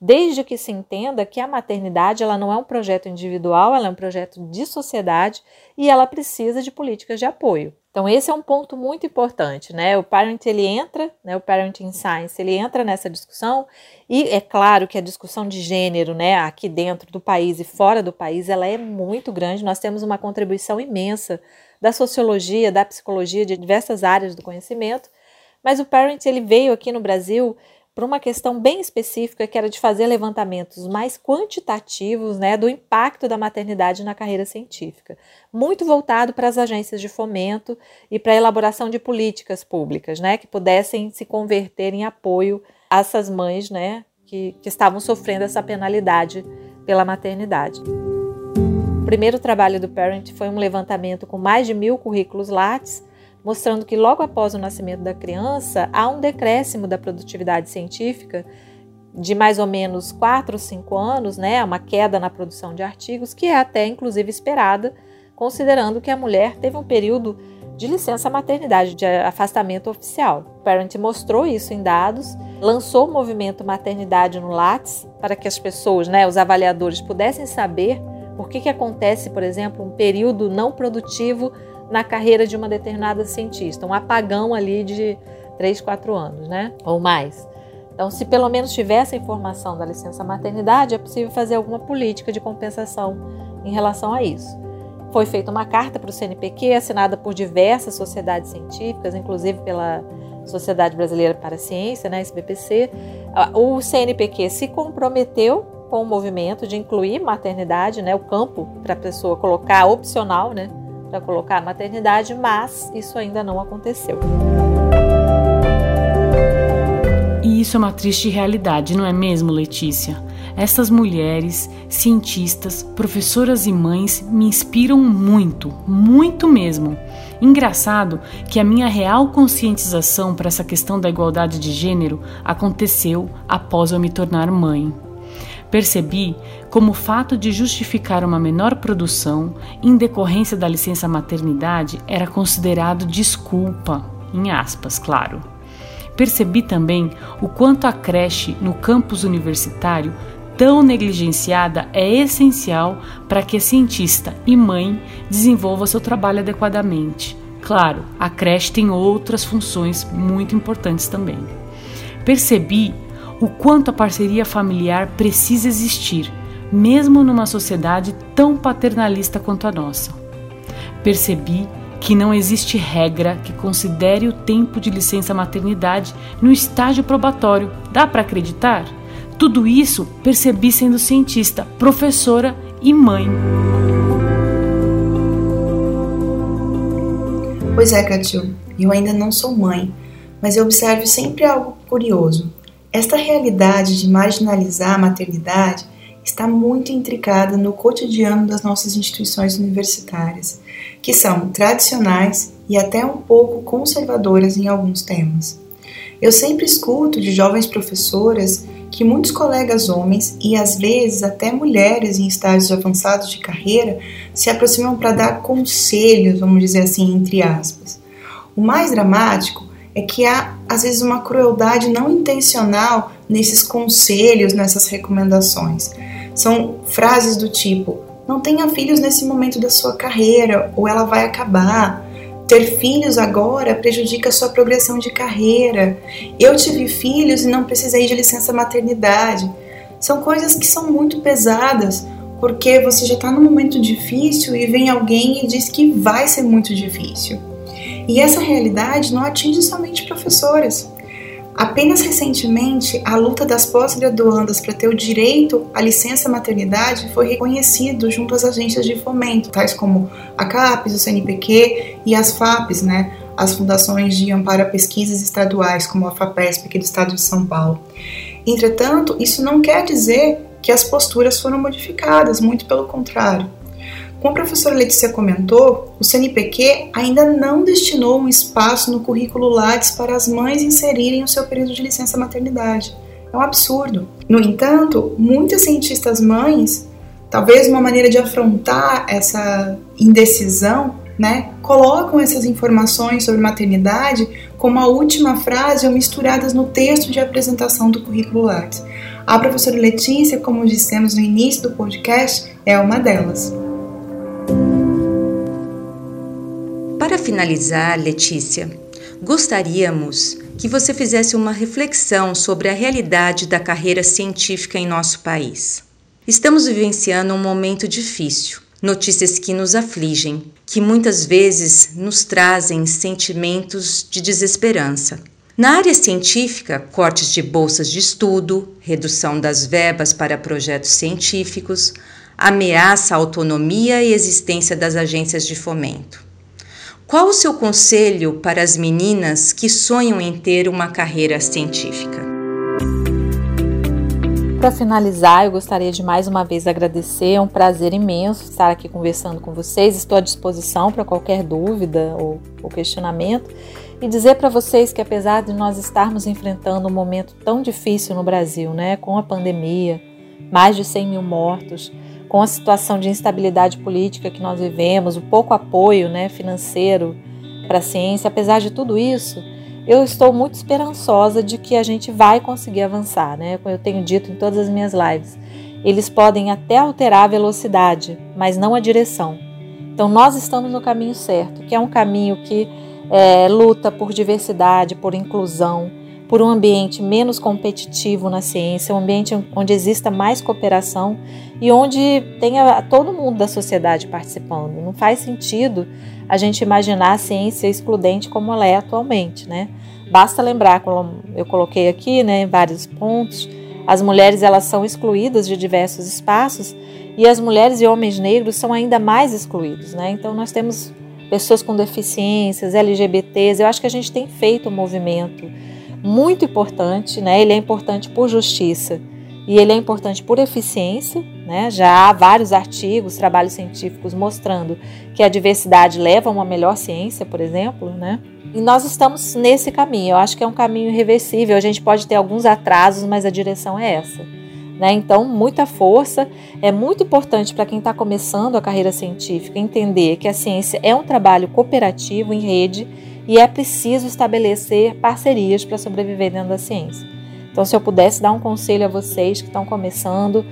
Speaker 3: Desde que se entenda que a maternidade ela não é um projeto individual, ela é um projeto de sociedade e ela precisa de políticas de apoio. Então esse é um ponto muito importante, né? O parent ele entra, né? O parenting science ele entra nessa discussão e é claro que a discussão de gênero, né? Aqui dentro do país e fora do país, ela é muito grande. Nós temos uma contribuição imensa da sociologia, da psicologia, de diversas áreas do conhecimento. Mas o Parent ele veio aqui no Brasil para uma questão bem específica, que era de fazer levantamentos mais quantitativos né, do impacto da maternidade na carreira científica, muito voltado para as agências de fomento e para a elaboração de políticas públicas, né, que pudessem se converter em apoio a essas mães né, que, que estavam sofrendo essa penalidade pela maternidade. Primeiro trabalho do Parent foi um levantamento com mais de mil currículos Lattes, mostrando que logo após o nascimento da criança há um decréscimo da produtividade científica de mais ou menos 4 ou 5 anos, né, uma queda na produção de artigos, que é até inclusive esperada, considerando que a mulher teve um período de licença maternidade, de afastamento oficial. O Parent mostrou isso em dados, lançou o movimento Maternidade no Lattes para que as pessoas, né, os avaliadores, pudessem saber por que, que acontece, por exemplo, um período não produtivo na carreira de uma determinada cientista, um apagão ali de 3, 4 anos, né? Ou mais. Então, se pelo menos tiver essa informação da licença maternidade, é possível fazer alguma política de compensação em relação a isso. Foi feita uma carta para o CNPq, assinada por diversas sociedades científicas, inclusive pela Sociedade Brasileira para a Ciência, né, SBPC. O CNPq se comprometeu com o movimento de incluir maternidade, né, o campo para a pessoa colocar opcional, né, para colocar a maternidade, mas isso ainda não aconteceu.
Speaker 5: E isso é uma triste realidade, não é mesmo, Letícia? Essas mulheres, cientistas, professoras e mães me inspiram muito, muito mesmo. Engraçado que a minha real conscientização para essa questão da igualdade de gênero aconteceu após eu me tornar mãe. Percebi como o fato de justificar uma menor produção em decorrência da licença maternidade era considerado desculpa, em aspas, claro. Percebi também o quanto a creche no campus universitário tão negligenciada é essencial para que a cientista e mãe desenvolva seu trabalho adequadamente. Claro, a creche tem outras funções muito importantes também. Percebi o quanto a parceria familiar precisa existir, mesmo numa sociedade tão paternalista quanto a nossa. Percebi que não existe regra que considere o tempo de licença maternidade no estágio probatório. Dá para acreditar? Tudo isso percebi sendo cientista, professora e mãe.
Speaker 2: Pois é, Catil, eu ainda não sou mãe, mas eu observo sempre algo curioso. Esta realidade de marginalizar a maternidade está muito intricada no cotidiano das nossas instituições universitárias, que são tradicionais e até um pouco conservadoras em alguns temas. Eu sempre escuto de jovens professoras que muitos colegas homens e às vezes até mulheres em estágios avançados de carreira se aproximam para dar conselhos, vamos dizer assim, entre aspas. O mais dramático é que há às vezes uma crueldade não intencional nesses conselhos, nessas recomendações. São frases do tipo: não tenha filhos nesse momento da sua carreira, ou ela vai acabar. Ter filhos agora prejudica a sua progressão de carreira. Eu tive filhos e não precisei de licença maternidade. São coisas que são muito pesadas, porque você já está num momento difícil e vem alguém e diz que vai ser muito difícil. E essa realidade não atinge somente professoras. Apenas recentemente, a luta das pós-graduandas para ter o direito à licença maternidade foi reconhecido junto às agências de fomento, tais como a CAPES, o CNPq e as FAPES, né, as fundações de amparo a pesquisas estaduais, como a FAPESP aqui do estado de São Paulo. Entretanto, isso não quer dizer que as posturas foram modificadas, muito pelo contrário. Como a professora Letícia comentou, o CNPq ainda não destinou um espaço no currículo Lattes para as mães inserirem o seu período de licença maternidade. É um absurdo. No entanto, muitas cientistas mães, talvez uma maneira de afrontar essa indecisão, né, colocam essas informações sobre maternidade como a última frase ou misturadas no texto de apresentação do currículo Lattes. A professora Letícia, como dissemos no início do podcast, é uma delas.
Speaker 1: Finalizar, Letícia, gostaríamos que você fizesse uma reflexão sobre a realidade da carreira científica em nosso país. Estamos vivenciando um momento difícil, notícias que nos afligem, que muitas vezes nos trazem sentimentos de desesperança. Na área científica, cortes de bolsas de estudo, redução das verbas para projetos científicos, ameaça à autonomia e existência das agências de fomento. Qual o seu conselho para as meninas que sonham em ter uma carreira científica?
Speaker 3: Para finalizar, eu gostaria de mais uma vez agradecer. É um prazer imenso estar aqui conversando com vocês. Estou à disposição para qualquer dúvida ou, ou questionamento. E dizer para vocês que, apesar de nós estarmos enfrentando um momento tão difícil no Brasil, né, com a pandemia, mais de 100 mil mortos, com a situação de instabilidade política que nós vivemos, o pouco apoio né, financeiro para a ciência, apesar de tudo isso, eu estou muito esperançosa de que a gente vai conseguir avançar, né? Como eu tenho dito em todas as minhas lives. Eles podem até alterar a velocidade, mas não a direção. Então nós estamos no caminho certo, que é um caminho que é, luta por diversidade, por inclusão, por um ambiente menos competitivo na ciência, um ambiente onde exista mais cooperação e onde tenha todo mundo da sociedade participando. Não faz sentido a gente imaginar a ciência excludente como ela é atualmente, né? Basta lembrar, como eu coloquei aqui, né, em vários pontos, As mulheres elas são excluídas de diversos espaços e as mulheres e homens negros são ainda mais excluídos, né? Então nós temos pessoas com deficiências, LGBTs. Eu acho que a gente tem feito um movimento muito importante, né? Ele é importante por justiça e ele é importante por eficiência, né? Já há vários artigos, trabalhos científicos mostrando que a diversidade leva a uma melhor ciência, por exemplo, né? E nós estamos nesse caminho. Eu acho que é um caminho irreversível. A gente pode ter alguns atrasos, mas a direção é essa. Né? Então, muita força. É muito importante para quem está começando a carreira científica entender que a ciência é um trabalho cooperativo em rede e é preciso estabelecer parcerias para sobreviver dentro da ciência. Então, se eu pudesse dar um conselho a vocês que estão começando,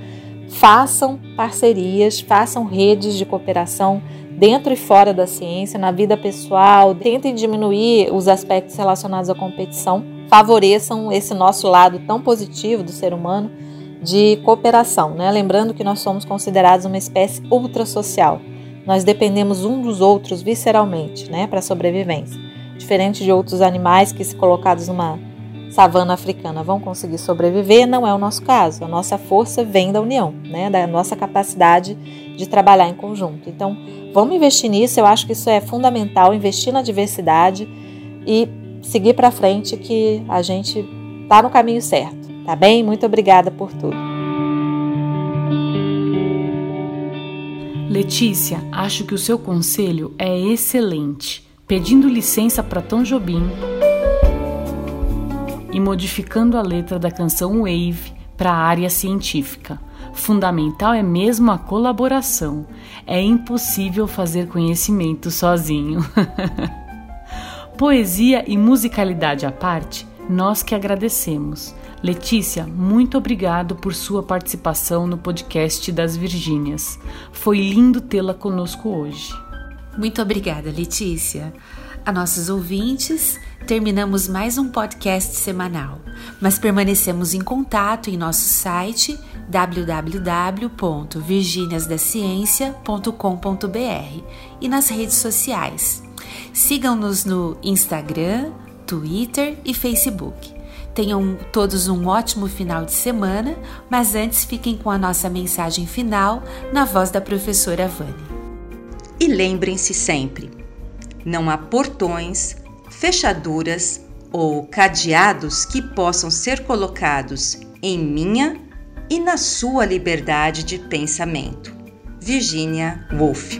Speaker 3: façam parcerias, façam redes de cooperação dentro e fora da ciência, na vida pessoal, tentem diminuir os aspectos relacionados à competição, favoreçam esse nosso lado tão positivo do ser humano de cooperação, né? Lembrando que nós somos considerados uma espécie ultrasocial. Nós dependemos um dos outros visceralmente, né, para sobrevivência. Diferente de outros animais que, se colocados numa savana africana, vão conseguir sobreviver, não é o nosso caso. A nossa força vem da união, né, da nossa capacidade de trabalhar em conjunto. Então, vamos investir nisso. Eu acho que isso é fundamental, investir na diversidade e seguir para frente que a gente está no caminho certo. Tá bem? Muito obrigada por tudo.
Speaker 5: Letícia, acho que o seu conselho é excelente. Pedindo licença para Tom Jobim e modificando a letra da canção Wave para a área científica. Fundamental é mesmo a colaboração. É impossível fazer conhecimento sozinho. Poesia e musicalidade à parte, nós que agradecemos. Letícia, muito obrigado por sua participação no podcast das Virgínias. Foi lindo tê-la conosco hoje.
Speaker 4: Muito obrigada, Letícia. A nossos ouvintes, terminamos mais um podcast semanal, mas permanecemos em contato em nosso site www.virginiasdaciencia.com.br e nas redes sociais. Sigam-nos no Instagram, Twitter e Facebook. Tenham todos um ótimo final de semana, mas antes fiquem com a nossa mensagem final na voz da professora Vânia.
Speaker 1: E lembrem-se sempre: não há portões, fechaduras ou cadeados que possam ser colocados em minha e na sua liberdade de pensamento. Virginia Woolf